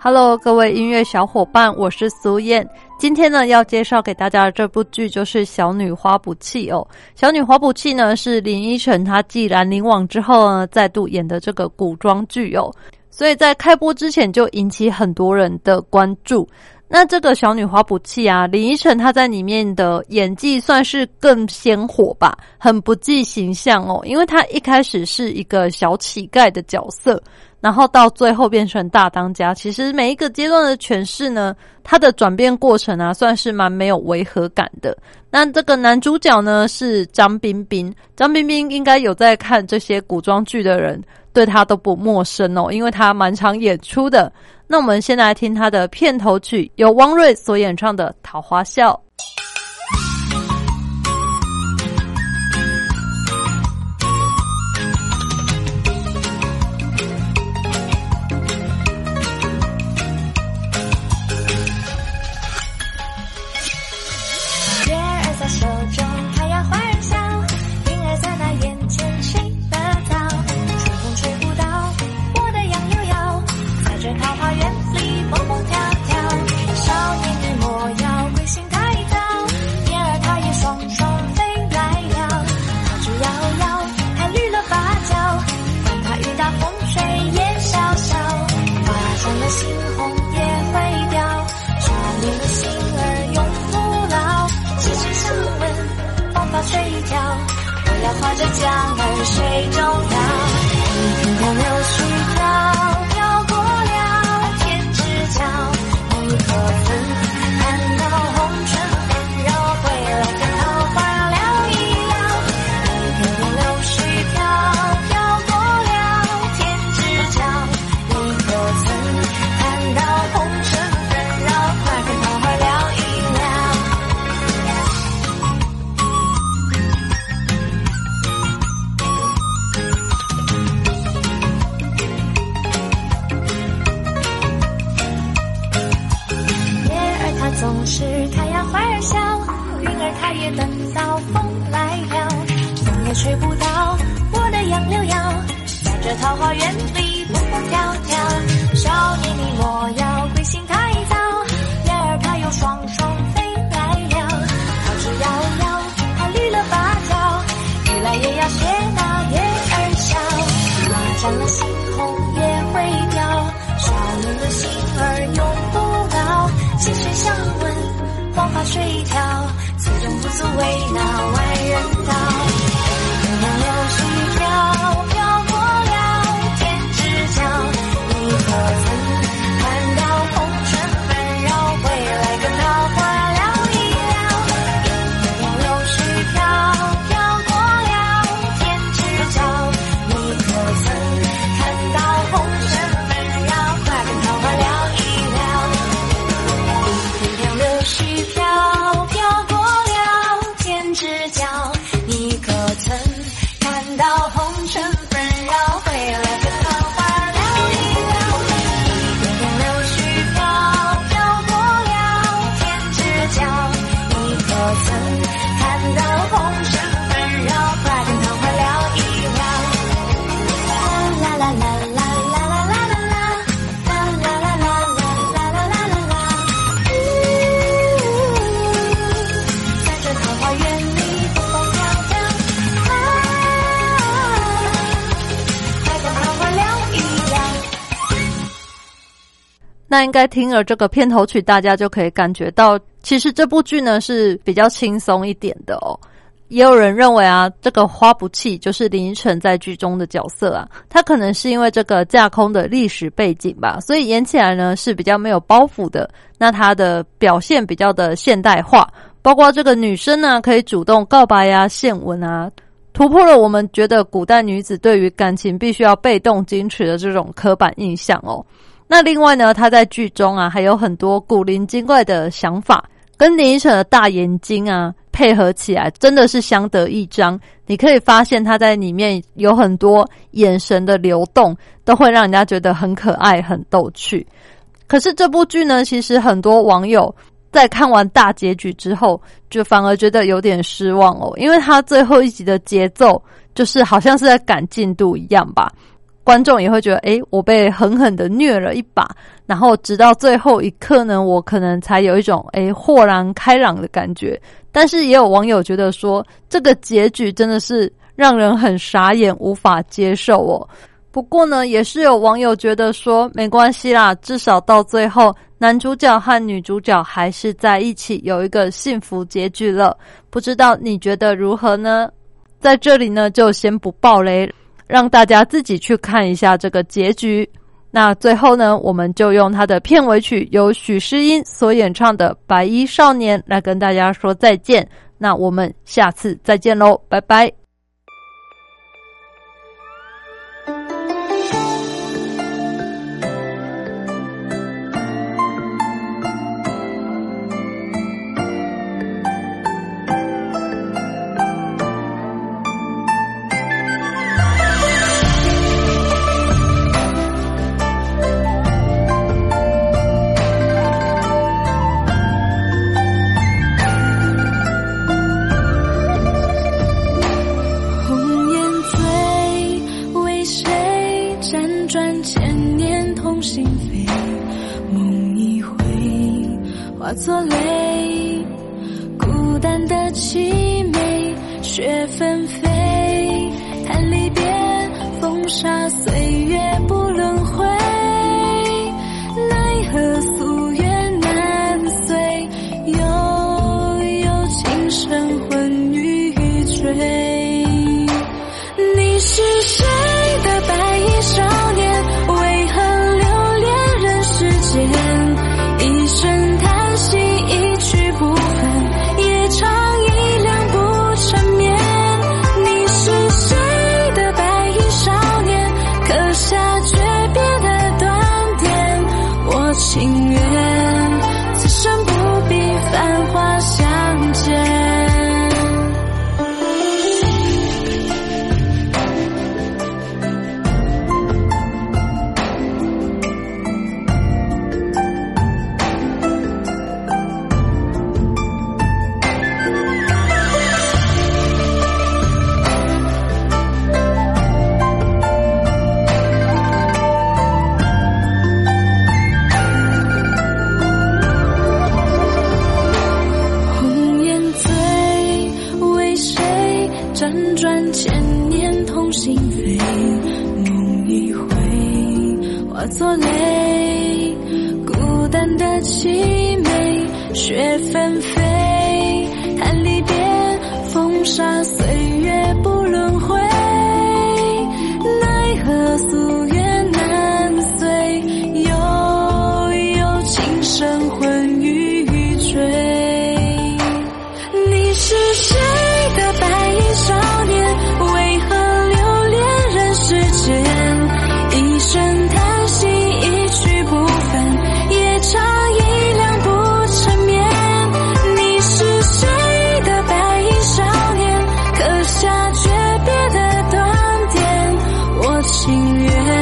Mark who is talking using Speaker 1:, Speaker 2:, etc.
Speaker 1: Hello，各位音乐小伙伴，我是苏燕。今天呢，要介绍给大家的这部剧就是《小女花不弃》哦。《小女花不弃》呢是林依晨她继《兰陵王》之后呢，再度演的这个古装剧哦。所以在开播之前就引起很多人的关注。那这个《小女花不弃》啊，林依晨她在里面的演技算是更鲜活吧，很不计形象哦，因为她一开始是一个小乞丐的角色。然后到最后变成大当家，其实每一个阶段的诠释呢，它的转变过程啊，算是蛮没有违和感的。那这个男主角呢是张彬彬，张彬彬应该有在看这些古装剧的人，对他都不陌生哦，因为他蛮常演出的。那我们先来听他的片头曲，由汪瑞所演唱的《桃花笑》。划着江南水中央一片河流花园。那应该听了这个片头曲，大家就可以感觉到，其实这部剧呢是比较轻松一点的哦。也有人认为啊，这个花不弃就是林依晨在剧中的角色啊，他可能是因为这个架空的历史背景吧，所以演起来呢是比较没有包袱的。那他的表现比较的现代化，包括这个女生呢可以主动告白呀、献吻啊。
Speaker 2: 突破了我们觉得古代女子对于感情必须要被动矜持的这种刻板印象哦。那另外呢，他在剧中啊还有很多古灵精怪的想法，跟林依晨的大眼睛啊配合起来，真的是相得益彰。你可以发现他在里面有很多眼神的流动，都会让人家觉得很可爱、很逗趣。可是这部剧呢，其实很多网友在看完大结局之后，就反而觉得有点失望哦，因为他最后一集的节奏就是好像是在赶进度一样吧。观众也会觉得，诶，我被狠狠的虐了一把，然后直到最后一刻呢，我可能才有一种诶豁然开朗的感觉。但是也有网友觉得说，这个结局真的是让人很傻眼，无法接受哦。不过呢，也是有网友觉得说，没关系啦，至少到最后，男主角和女主角还是在一起，有一个幸福结局了。不知道你觉得如何呢？在这里呢，就先不爆雷。让大家自己去看一下这个结局。那最后呢，我们就用他的片尾曲，由许诗音所演唱的《白衣少年》来跟大家说再见。那我们下次再见喽，拜拜。
Speaker 3: 心扉梦一回化作泪孤单的凄美雪纷飞叹离别风沙岁月不轮回。纷飞，叹离别，风沙岁月不。心愿。